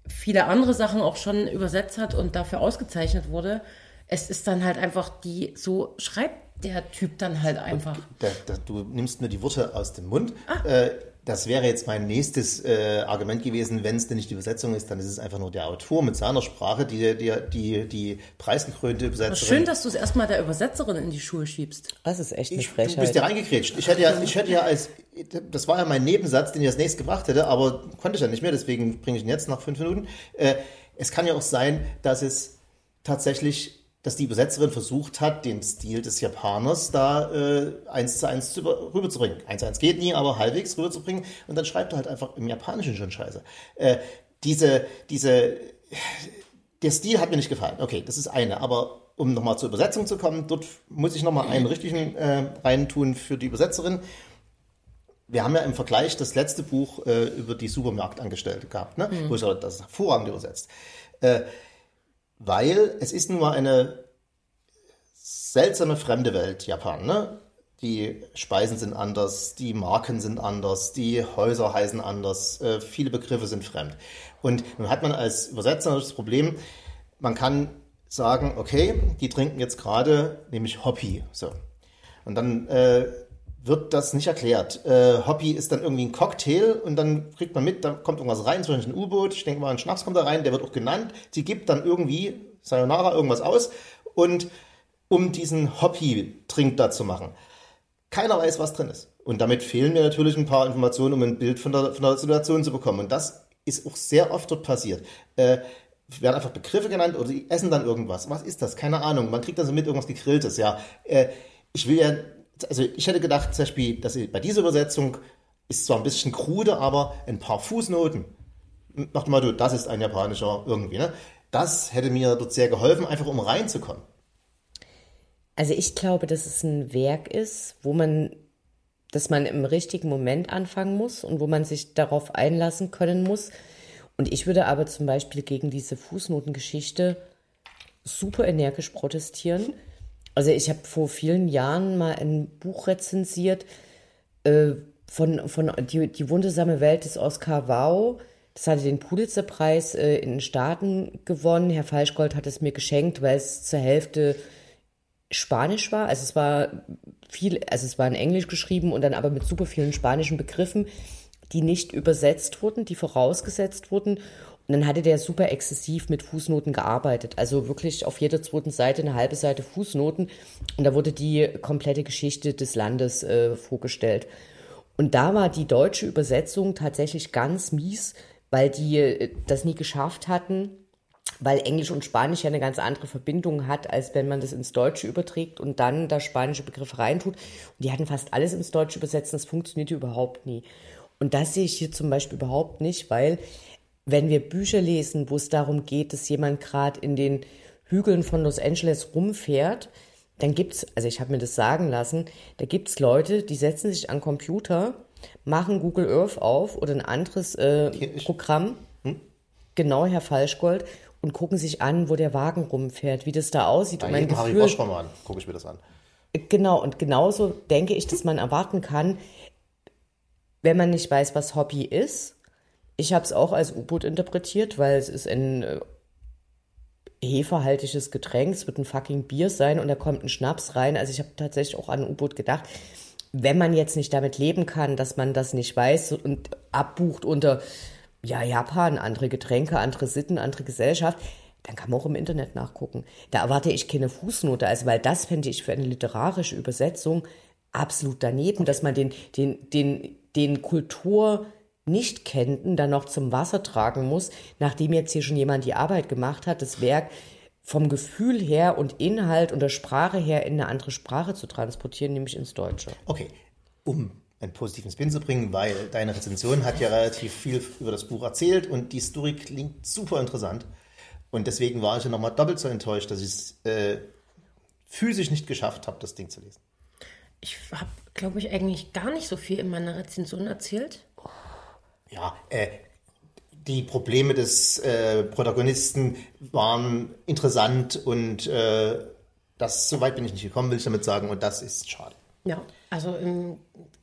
viele andere Sachen auch schon übersetzt hat und dafür ausgezeichnet wurde. Es ist dann halt einfach die, so schreibt der Typ dann halt einfach. Da, da, du nimmst mir die Worte aus dem Mund. Äh, das wäre jetzt mein nächstes äh, Argument gewesen, wenn es denn nicht die Übersetzung ist, dann ist es einfach nur der Autor mit seiner Sprache, die die, die, die preisgekrönte Übersetzerin. Schön, dass du es erstmal der Übersetzerin in die Schuhe schiebst. Das ist echt eine Ich, du bist Frechheit. ja reingekrätscht. Ich hätte ja, ich hätte ja als, das war ja mein Nebensatz, den ich als nächstes gebracht hätte, aber konnte ich ja nicht mehr, deswegen bringe ich ihn jetzt nach fünf Minuten. Äh, es kann ja auch sein, dass es tatsächlich, dass die Übersetzerin versucht hat, den Stil des Japaners da äh, eins zu eins zu über, rüberzubringen. Eins zu eins geht nie, aber halbwegs rüberzubringen und dann schreibt er halt einfach im Japanischen schon Scheiße. Äh, diese, diese, der Stil hat mir nicht gefallen. Okay, das ist eine. Aber um nochmal zur Übersetzung zu kommen, dort muss ich nochmal einen richtigen äh, reintun für die Übersetzerin. Wir haben ja im Vergleich das letzte Buch äh, über die Supermarktangestellte gehabt, ne? wo ich sage, das ist hervorragend übersetzt. Äh, weil es ist nun mal eine seltsame fremde Welt, Japan. Ne? Die Speisen sind anders, die Marken sind anders, die Häuser heißen anders, äh, viele Begriffe sind fremd. Und nun hat man als Übersetzer das Problem, man kann sagen, okay, die trinken jetzt gerade nämlich Hoppy. So. Und dann äh, wird das nicht erklärt. Äh, Hoppy ist dann irgendwie ein Cocktail und dann kriegt man mit, da kommt irgendwas rein, zum Beispiel ein U-Boot, ich denke mal, ein Schnaps kommt da rein, der wird auch genannt. Sie gibt dann irgendwie Sayonara irgendwas aus und um diesen Hoppy-Trink da zu machen. Keiner weiß, was drin ist. Und damit fehlen mir natürlich ein paar Informationen, um ein Bild von der, von der Situation zu bekommen. Und das ist auch sehr oft dort passiert. Äh, werden einfach Begriffe genannt oder die essen dann irgendwas. Was ist das? Keine Ahnung. Man kriegt dann so mit irgendwas Gegrilltes. Ja, äh, ich will ja, also ich hätte gedacht, zum Beispiel, dass bei dieser Übersetzung ist zwar ein bisschen krude, aber ein paar Fußnoten. Nach dem Motto, das ist ein japanischer irgendwie. Ne? Das hätte mir dort sehr geholfen, einfach um reinzukommen. Also ich glaube, dass es ein Werk ist, wo man, dass man im richtigen Moment anfangen muss und wo man sich darauf einlassen können muss. Und ich würde aber zum Beispiel gegen diese Fußnotengeschichte super energisch protestieren. Also ich habe vor vielen Jahren mal ein Buch rezensiert äh, von, von die, die wundersame Welt des Oscar Wau. Das hatte den Pulitzerpreis äh, in den Staaten gewonnen. Herr Falschgold hat es mir geschenkt, weil es zur Hälfte Spanisch war. Also es war viel, also es war in Englisch geschrieben und dann aber mit super vielen spanischen Begriffen, die nicht übersetzt wurden, die vorausgesetzt wurden. Und dann hatte der super exzessiv mit Fußnoten gearbeitet. Also wirklich auf jeder zweiten Seite eine halbe Seite Fußnoten. Und da wurde die komplette Geschichte des Landes äh, vorgestellt. Und da war die deutsche Übersetzung tatsächlich ganz mies, weil die äh, das nie geschafft hatten, weil Englisch und Spanisch ja eine ganz andere Verbindung hat, als wenn man das ins Deutsche überträgt und dann da spanische Begriffe reintut. Und die hatten fast alles ins Deutsche übersetzt, das funktionierte überhaupt nie. Und das sehe ich hier zum Beispiel überhaupt nicht, weil wenn wir Bücher lesen, wo es darum geht, dass jemand gerade in den Hügeln von Los Angeles rumfährt, dann gibt's, also ich habe mir das sagen lassen, da gibt's Leute, die setzen sich an Computer, machen Google Earth auf oder ein anderes äh, Programm, hm? genau Herr Falschgold, und gucken sich an, wo der Wagen rumfährt, wie das da aussieht. Bei und mein Gefühl, Harry Bosch an, gucke ich mir das an. Genau, und genauso denke ich, dass man erwarten kann, wenn man nicht weiß, was Hobby ist. Ich habe es auch als U-Boot interpretiert, weil es ist ein äh, heferhaltiges Getränk, es wird ein fucking Bier sein und da kommt ein Schnaps rein. Also ich habe tatsächlich auch an U-Boot gedacht. Wenn man jetzt nicht damit leben kann, dass man das nicht weiß und abbucht unter ja, Japan, andere Getränke, andere Sitten, andere Gesellschaft, dann kann man auch im Internet nachgucken. Da erwarte ich keine Fußnote, also weil das fände ich für eine literarische Übersetzung absolut daneben, dass man den, den, den, den Kultur nicht kennten dann noch zum Wasser tragen muss, nachdem jetzt hier schon jemand die Arbeit gemacht hat, das Werk vom Gefühl her und Inhalt und der Sprache her in eine andere Sprache zu transportieren, nämlich ins Deutsche. Okay, um einen positiven Spin zu bringen, weil deine Rezension hat ja relativ viel über das Buch erzählt und die Story klingt super interessant. Und deswegen war ich ja nochmal doppelt so enttäuscht, dass ich es äh, physisch nicht geschafft habe, das Ding zu lesen. Ich habe, glaube ich, eigentlich gar nicht so viel in meiner Rezension erzählt. Ja, äh, die Probleme des äh, Protagonisten waren interessant und äh, das so weit bin ich nicht gekommen, will ich damit sagen, und das ist schade. Ja, also im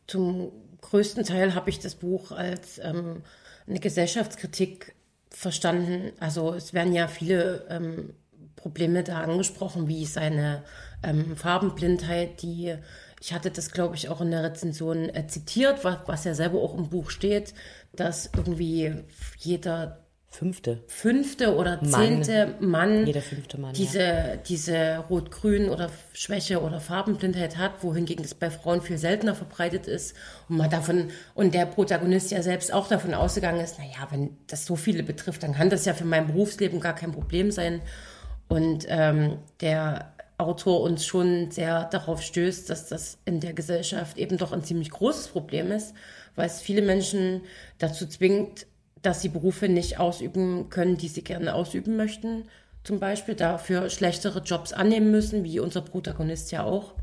zum größten Teil habe ich das Buch als ähm, eine Gesellschaftskritik verstanden. Also es werden ja viele ähm, Probleme da angesprochen, wie seine ähm, Farbenblindheit, die ich hatte das, glaube ich, auch in der Rezension äh, zitiert, was, was ja selber auch im Buch steht, dass irgendwie jeder fünfte. Fünfte oder zehnte Mann, Mann Jeder fünfte Mann, diese, ja. diese Rot-Grün oder Schwäche oder Farbenblindheit hat, wohingegen das bei Frauen viel seltener verbreitet ist. Und man davon, und der Protagonist ja selbst auch davon ausgegangen ist, naja, wenn das so viele betrifft, dann kann das ja für mein Berufsleben gar kein Problem sein. Und ähm, der Autor uns schon sehr darauf stößt, dass das in der Gesellschaft eben doch ein ziemlich großes Problem ist, weil es viele Menschen dazu zwingt, dass sie Berufe nicht ausüben können, die sie gerne ausüben möchten. Zum Beispiel dafür schlechtere Jobs annehmen müssen, wie unser Protagonist ja auch.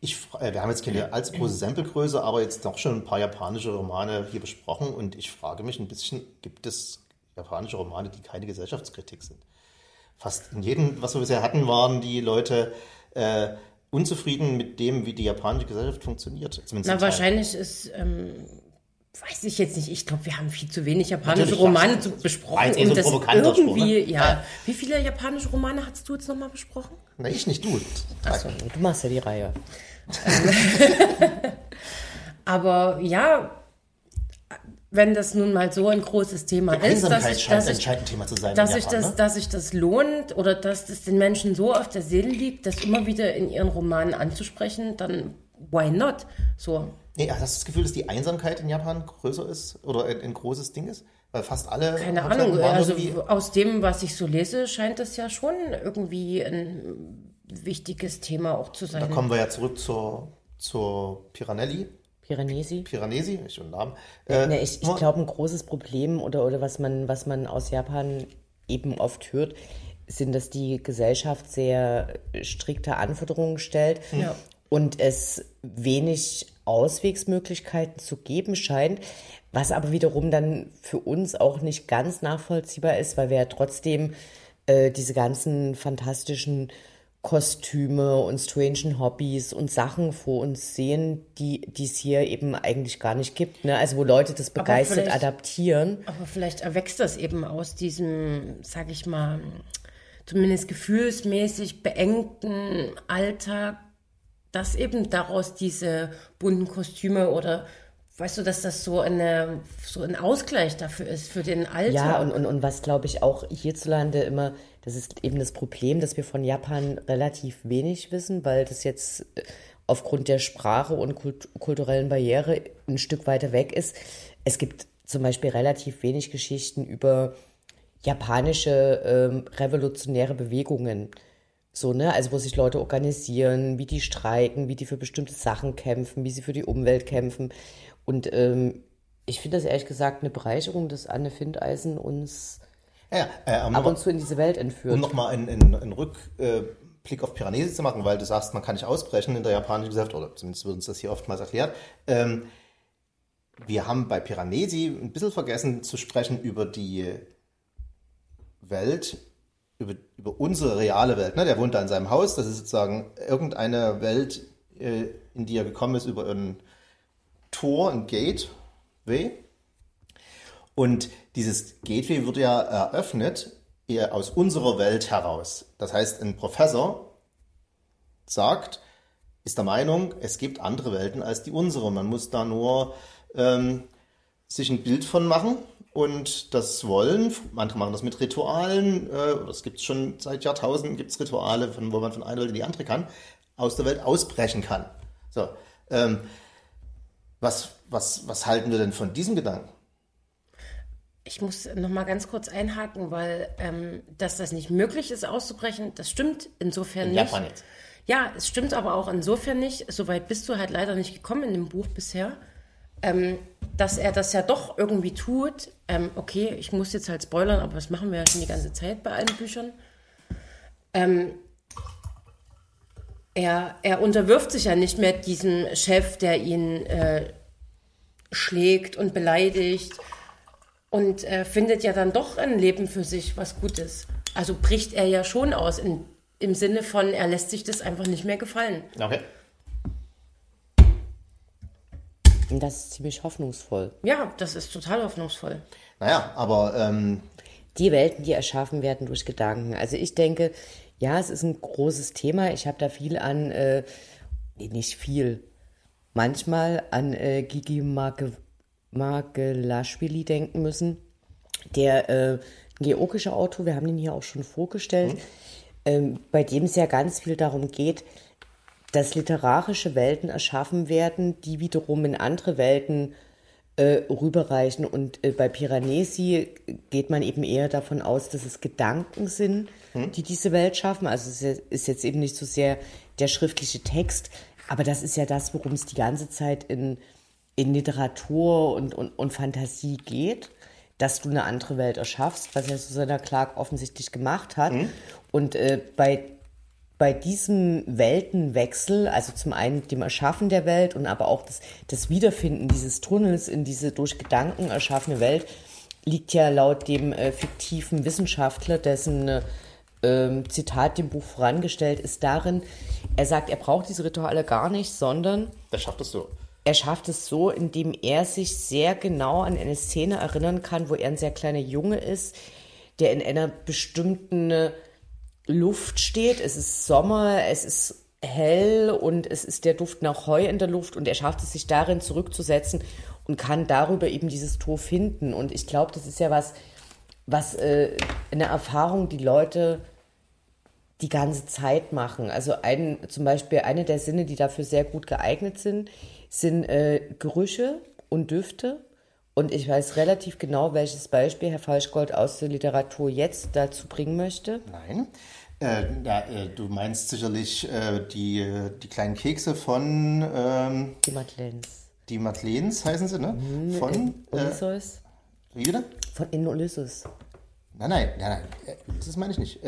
Ich, äh, wir haben jetzt keine allzu große Samplegröße, aber jetzt doch schon ein paar japanische Romane hier besprochen und ich frage mich ein bisschen, gibt es japanische Romane, die keine Gesellschaftskritik sind? Fast in jedem, was wir bisher hatten, waren die Leute äh, unzufrieden mit dem, wie die japanische Gesellschaft funktioniert. Na, wahrscheinlich ist ähm, weiß ich jetzt nicht. Ich glaube, wir haben viel zu wenig japanische Romane zu, besprochen, um so das provokanter Spruch, irgendwie, ne? ja. Wie viele japanische Romane hast du jetzt nochmal besprochen? Na, ich nicht, du. Achso, du machst ja die Reihe. Aber ja, wenn das nun mal so ein großes Thema Die ist, dass ich, scheint dass ein ich, entscheidendes Thema zu sein dass in ich Japan, das, ne? dass sich das lohnt oder dass das den Menschen so auf der Seele liegt, das immer wieder in ihren Romanen anzusprechen, dann why not? So. Nee, hast du das Gefühl, dass die Einsamkeit in Japan größer ist oder ein, ein großes Ding ist? Weil fast alle Keine Ahnung, also irgendwie- aus dem, was ich so lese, scheint das ja schon irgendwie ein wichtiges Thema auch zu Da sein. kommen wir ja zurück zur, zur Piranelli, Piranesi? Piranesi, ich schon Namen. Äh, Ne, ich ich glaube, ein großes Problem oder, oder was, man, was man aus Japan eben oft hört, sind, dass die Gesellschaft sehr strikte Anforderungen stellt Ja. Und es wenig Auswegsmöglichkeiten zu geben scheint, was aber wiederum dann für uns auch nicht ganz nachvollziehbar ist, weil wir ja trotzdem äh, diese ganzen fantastischen Kostüme und strangen Hobbys und Sachen vor uns sehen, die es hier eben eigentlich gar nicht gibt. Ne? Also wo Leute das begeistert vielleicht- adaptieren. Aber vielleicht erwächst das eben aus diesem, sag ich mal, zumindest gefühlsmäßig beengten Alltag, dass eben daraus diese bunten Kostüme oder weißt du, dass das so eine so ein Ausgleich dafür ist für den Alltag. Ja, und, und, und was glaube ich auch hierzulande immer, das ist eben das Problem, dass wir von Japan relativ wenig wissen, weil das jetzt äh, aufgrund der Sprache und kult kulturellen Barriere ein Stück weiter weg ist. Es gibt zum Beispiel relativ wenig Geschichten über japanische ähm, revolutionäre Bewegungen. So, ne? Also wo sich Leute organisieren, wie die streiken, wie die für bestimmte Sachen kämpfen, wie sie für die Umwelt kämpfen. Und ähm, ich finde das ehrlich gesagt eine Bereicherung, dass Anne Findeisen uns ja, ja, äh, ab und zu in diese Welt entführt. Um nochmal einen, einen, einen Rückblick auf Piranesi zu machen, weil du sagst, man kann nicht ausbrechen in der japanischen Gesellschaft, oder zumindest wird uns das hier oftmals erklärt. Ähm, wir haben bei Piranesi ein bisschen vergessen zu sprechen über die Welt, über, über unsere reale Welt. Ne? Der wohnt da in seinem Haus, das ist sozusagen irgendeine Welt, äh, in die er gekommen ist über ein Tor, ein Gateway. Und dieses Gateway wird ja eröffnet eher aus unserer Welt heraus. Das heißt, ein Professor sagt, ist der Meinung, es gibt andere Welten als die unsere. Man muss da nur ähm, sich ein Bild von machen und das wollen. Manche machen das mit Ritualen. Äh, das gibt es schon seit Jahrtausenden, gibt es Rituale, von, wo man von einer Welt in die andere kann, aus der Welt ausbrechen kann. So, ähm, was, was, was halten wir denn von diesem Gedanken? Ich muss noch mal ganz kurz einhaken, weil ähm, dass das nicht möglich ist auszubrechen, das stimmt insofern In nicht. Japan jetzt. Ja, es stimmt aber auch insofern nicht. Soweit bist du halt leider nicht gekommen in dem Buch bisher, ähm, dass er das ja doch irgendwie tut. Ähm, okay, ich muss jetzt halt spoilern, aber das machen wir ja schon die ganze Zeit bei allen Büchern. Ähm, er, er unterwirft sich ja nicht mehr diesem Chef, der ihn äh, schlägt und beleidigt und äh, findet ja dann doch ein Leben für sich, was gut ist. Also bricht er ja schon aus in, im Sinne von, er lässt sich das einfach nicht mehr gefallen. Okay. Und das ist ziemlich hoffnungsvoll. Ja, das ist total hoffnungsvoll. Naja, aber ähm, Die Welten, die erschaffen werden durch Gedanken. Also ich denke, ja, es ist ein großes Thema. Ich habe da viel an, äh, nee, nicht viel, manchmal an äh, Gigi Marke, denken müssen. Der äh, ein georgischer Autor, wir haben den hier auch schon vorgestellt, ähm, bei dem es ja ganz viel darum geht, dass literarische Welten erschaffen werden, die wiederum in andere Welten äh, rüberreichen. Und äh, bei Piranesi geht man eben eher davon aus, dass es Gedanken sind, die diese Welt schaffen. Also es ist- jetzt eben nicht so sehr der schriftliche Text, aber das ist ja das, worum es die ganze Zeit in, in Literatur und, und, und Fantasie geht, dass du eine andere Welt erschaffst, was ja Susanna Clark offensichtlich gemacht hat. Und äh, bei bei diesem Weltenwechsel, also zum einen dem Erschaffen der Welt und aber auch das, das Wiederfinden dieses Tunnels in diese durch Gedanken erschaffene Welt, liegt ja laut dem äh, fiktiven Wissenschaftler, dessen äh, ähm, Zitat dem Buch vorangestellt ist, darin, er sagt, er braucht diese Rituale gar nicht, sondern das schafft es so. er schafft es so, indem er sich sehr genau an eine Szene erinnern kann, wo er ein sehr kleiner Junge ist, der in einer bestimmten Luft steht. Es ist Sommer, es ist hell und es ist der Duft nach Heu in der Luft und er schafft es sich darin zurückzusetzen und kann darüber eben dieses Tor finden. Und ich glaube, das ist ja was, was äh, eine Erfahrung, die Leute die ganze Zeit machen. Also ein, zum Beispiel eine der Sinne, die dafür sehr gut geeignet sind, sind äh, Gerüche und Düfte. Und ich weiß relativ genau, welches Beispiel Herr Falschgold aus der Literatur jetzt dazu bringen möchte. Nein. Äh, ja, äh, du meinst sicherlich äh, die, die kleinen Kekse von. Ähm, die Madeleines. Die Madeleines heißen sie, ne? Mhm, von. Ulysses. Äh, wie wieder? Von in Ulysses. Nein, nein, nein, nein. Äh, das meine ich nicht.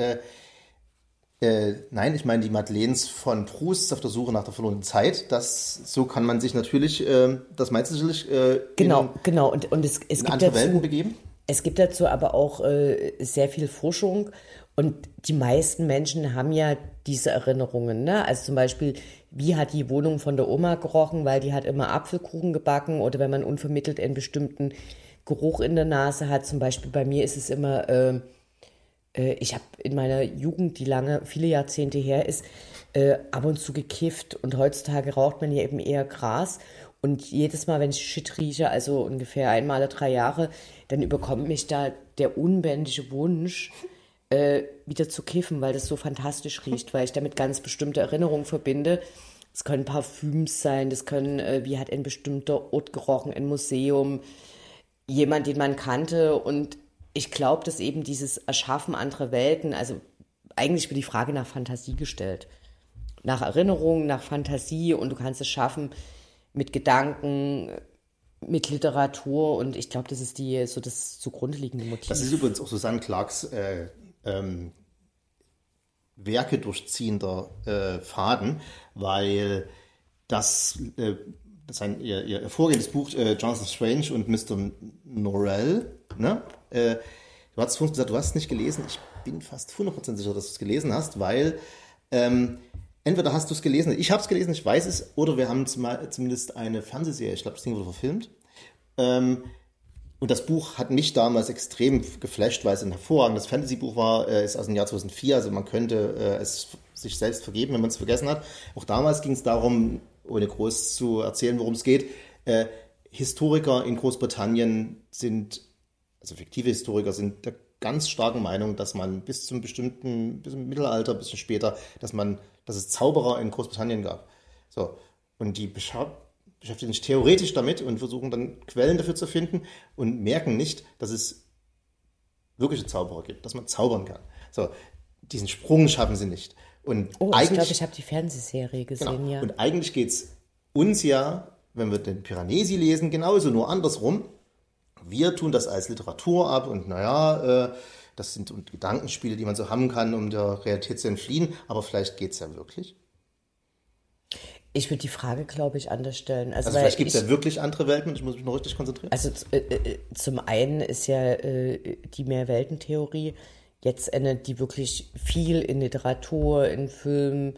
Äh, nein, ich meine die Madeleines von Proust auf der Suche nach der verlorenen Zeit. Das, so kann man sich natürlich, äh, das meinst du sicherlich, äh, genau, in, genau. Und, und es, es gibt andere dazu, Welten begeben? Es gibt dazu aber auch äh, sehr viel Forschung und die meisten Menschen haben ja diese Erinnerungen. Ne? Also zum Beispiel, wie hat die Wohnung von der Oma gerochen, weil die hat immer Apfelkuchen gebacken oder wenn man unvermittelt einen bestimmten Geruch in der Nase hat. Zum Beispiel bei mir ist es immer äh, ich habe in meiner Jugend, die lange, viele Jahrzehnte her ist, äh, ab und zu gekifft und heutzutage raucht man ja eben eher Gras. Und jedes Mal, wenn ich Shit rieche, also ungefähr einmal alle drei Jahre, dann überkommt mich da der unbändige Wunsch, äh, wieder zu kiffen, weil das so fantastisch riecht, weil ich damit ganz bestimmte Erinnerungen verbinde. Es können Parfüms sein, das können, äh, wie hat ein bestimmter Ort gerochen, ein Museum, jemand, den man kannte. Und ich glaube, dass eben dieses Erschaffen anderer Welten, also eigentlich wird die Frage nach Fantasie gestellt. Nach Erinnerung, nach Fantasie und du kannst es schaffen mit Gedanken, mit Literatur und ich glaube, das ist die so das zugrunde liegende Motiv. Das ist übrigens auch Susanne Clarks äh, ähm, Werke durchziehender äh, Faden, weil das, äh, das ist ein, ihr, ihr vorgehendes Buch äh, Jonathan Strange und Mr. Norrell, ne? Äh, du hast vorhin gesagt, du hast es nicht gelesen. Ich bin fast 100% sicher, dass du es gelesen hast, weil ähm, entweder hast du es gelesen, ich habe es gelesen, ich weiß es, oder wir haben zumindest eine Fernsehserie, ich glaube, das Ding wurde verfilmt. Ähm, und das Buch hat mich damals extrem geflasht, weil es ein hervorragendes Fantasy-Buch war, äh, ist aus dem Jahr 2004, also man könnte äh, es sich selbst vergeben, wenn man es vergessen hat. Auch damals ging es darum, ohne groß zu erzählen, worum es geht, äh, Historiker in Großbritannien sind also fiktive Historiker sind der ganz starken Meinung, dass man bis zum bestimmten, bis im Mittelalter, ein bisschen später, dass man, dass es Zauberer in Großbritannien gab. So. Und die beschäftigen sich theoretisch damit und versuchen dann Quellen dafür zu finden und merken nicht, dass es wirkliche Zauberer gibt, dass man zaubern kann. So. Diesen Sprung schaffen sie nicht. Und oh, ich glaube, ich habe die Fernsehserie gesehen, genau. ja. Und eigentlich geht es uns ja, wenn wir den Piranesi lesen, genauso, nur andersrum wir tun das als Literatur ab und naja, äh, das sind Gedankenspiele, die man so haben kann, um der Realität zu entfliehen, aber vielleicht geht es ja wirklich. Ich würde die Frage, glaube ich, anders stellen. Also, also vielleicht gibt es ja wirklich andere Welten und ich muss mich noch richtig konzentrieren. Also äh, äh, zum einen ist ja äh, die Mehrweltentheorie jetzt eine, die wirklich viel in Literatur, in Filmen,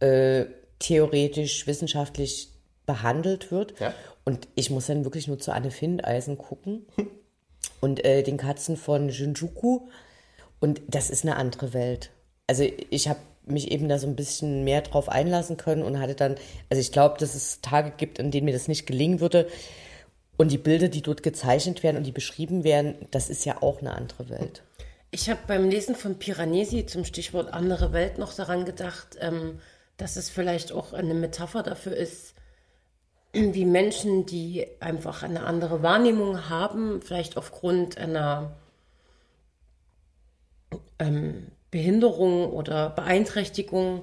äh, theoretisch, wissenschaftlich behandelt wird. Ja. Und ich muss dann wirklich nur zu Anne Findeisen gucken und äh, den Katzen von Shinjuku. Und das ist eine andere Welt. Also ich habe mich eben da so ein bisschen mehr drauf einlassen können und hatte dann, also ich glaube, dass es Tage gibt, in denen mir das nicht gelingen würde. Und die Bilder, die dort gezeichnet werden und die beschrieben werden, das ist ja auch eine andere Welt. Ich habe beim Lesen von Piranesi zum Stichwort andere Welt noch daran gedacht, ähm, dass es vielleicht auch eine Metapher dafür ist, wie Menschen, die einfach eine andere Wahrnehmung haben, vielleicht aufgrund einer ähm, Behinderung oder Beeinträchtigung,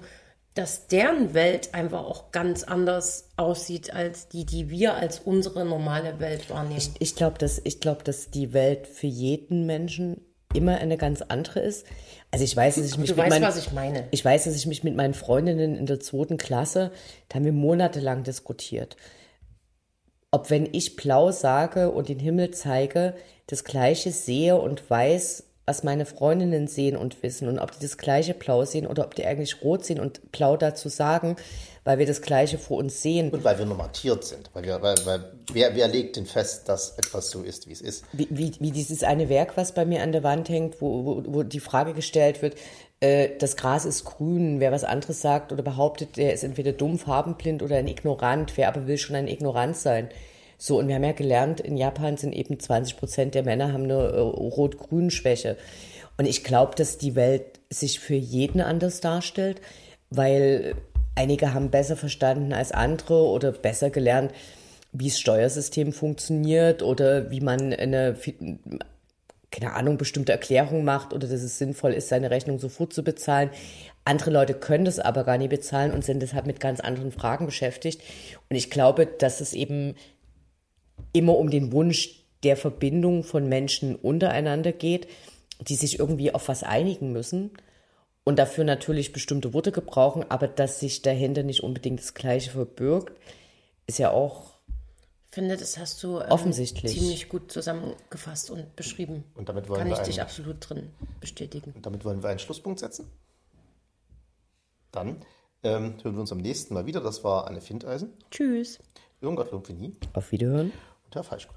dass deren Welt einfach auch ganz anders aussieht als die, die wir als unsere normale Welt wahrnehmen. Ich, ich glaube, dass, glaub, dass die Welt für jeden Menschen immer eine ganz andere ist. Also ich weiß, dass ich mich du mit weißt, meinen, was ich meine. Ich weiß, dass ich mich mit meinen Freundinnen in der zweiten Klasse, da haben wir monatelang diskutiert ob wenn ich blau sage und den Himmel zeige, das gleiche sehe und weiß, was meine Freundinnen sehen und wissen und ob die das gleiche Blau sehen oder ob die eigentlich rot sehen und blau dazu sagen, weil wir das gleiche vor uns sehen. Und weil wir normatiert sind. Weil wir, weil, weil, wer, wer legt denn fest, dass etwas so ist, wie es ist? Wie, wie, wie dieses eine Werk, was bei mir an der Wand hängt, wo, wo, wo die Frage gestellt wird, äh, das Gras ist grün, wer was anderes sagt oder behauptet, der ist entweder dumm, farbenblind oder ein Ignorant, wer aber will schon ein Ignorant sein. So, und wir haben ja gelernt, in Japan sind eben 20 Prozent der Männer haben eine äh, Rot-Grün-Schwäche. Und ich glaube, dass die Welt sich für jeden anders darstellt, weil einige haben besser verstanden als andere oder besser gelernt, wie das Steuersystem funktioniert oder wie man eine, keine Ahnung, bestimmte Erklärung macht oder dass es sinnvoll ist, seine Rechnung sofort zu bezahlen. Andere Leute können das aber gar nicht bezahlen und sind deshalb mit ganz anderen Fragen beschäftigt. Und ich glaube, dass es eben immer um den Wunsch der Verbindung von Menschen untereinander geht, die sich irgendwie auf was einigen müssen und dafür natürlich bestimmte Worte gebrauchen, aber dass sich dahinter nicht unbedingt das Gleiche verbirgt, ist ja auch finde, das hast du ähm, offensichtlich ziemlich gut zusammengefasst und beschrieben. Und damit wollen Kann wir ich dich einen- absolut drin bestätigen. Und damit wollen wir einen Schlusspunkt setzen. Dann ähm, hören wir uns am nächsten Mal wieder. Das war Anne Findeisen, Tschüss. Irmgard Lumpini auf Wiederhören. und Herr Falschgold.